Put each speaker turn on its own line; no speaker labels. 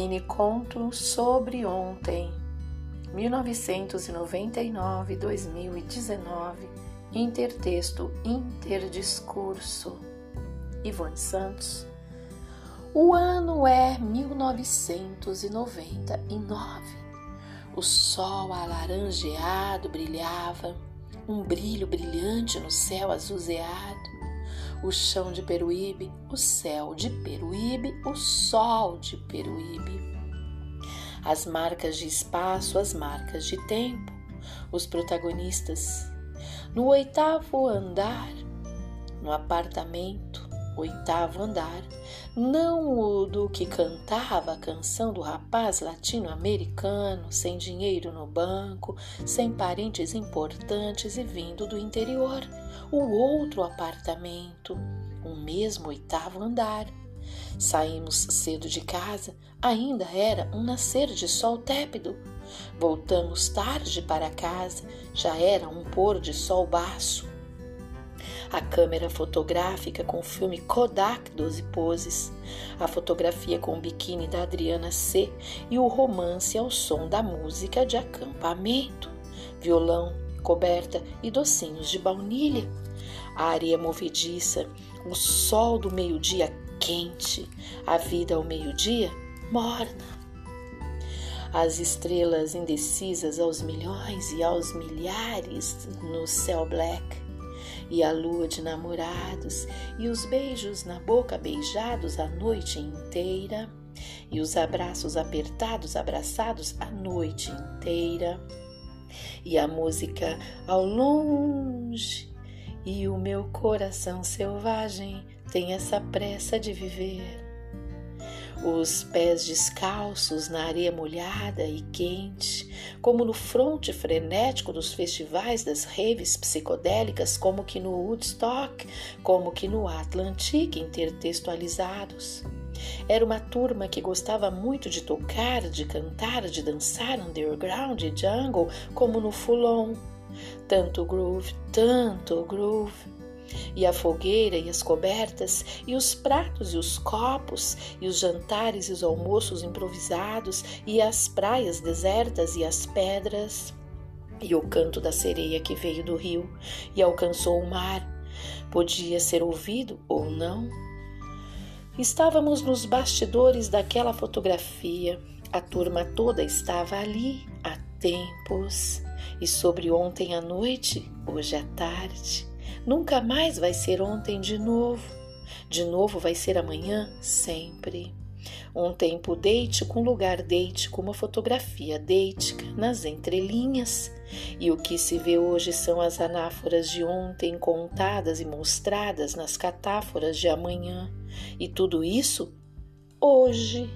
Mini conto sobre ontem, 1999-2019, intertexto interdiscurso. Ivone Santos. O ano é 1999. O sol alaranjeado brilhava, um brilho brilhante no céu azuzeado o chão de Peruíbe, o céu de Peruíbe, o sol de Peruíbe. As marcas de espaço, as marcas de tempo, os protagonistas. No oitavo andar, no apartamento, oitavo andar, não o do que cantava a canção do rapaz latino-americano, sem dinheiro no banco, sem parentes importantes e vindo do interior o outro apartamento, o mesmo oitavo andar. Saímos cedo de casa, ainda era um nascer de sol tépido. Voltamos tarde para casa, já era um pôr de sol baço. A câmera fotográfica com o filme Kodak 12 poses, a fotografia com o biquíni da Adriana C e o romance ao som da música de acampamento, violão, coberta e docinhos de baunilha. A areia movediça, o sol do meio-dia quente, a vida ao meio-dia morna. As estrelas indecisas aos milhões e aos milhares no céu black, e a lua de namorados, e os beijos na boca beijados a noite inteira, e os abraços apertados abraçados a noite inteira e a música ao longe, e o meu coração selvagem tem essa pressa de viver. Os pés descalços na areia molhada e quente, como no fronte frenético dos festivais das raves psicodélicas, como que no Woodstock, como que no Atlantic intertextualizados. Era uma turma que gostava muito de tocar, de cantar, de dançar underground e jungle, como no Fulon. Tanto groove, tanto groove. E a fogueira e as cobertas, e os pratos e os copos, e os jantares e os almoços improvisados, e as praias desertas e as pedras, e o canto da sereia que veio do rio e alcançou o mar. Podia ser ouvido ou não, Estávamos nos bastidores daquela fotografia. A turma toda estava ali há tempos. E sobre ontem à noite, hoje à tarde. Nunca mais vai ser ontem de novo. De novo vai ser amanhã, sempre. Um tempo deite com lugar deite com uma fotografia deítica nas entrelinhas. E o que se vê hoje são as anáforas de ontem contadas e mostradas nas catáforas de amanhã. E tudo isso hoje.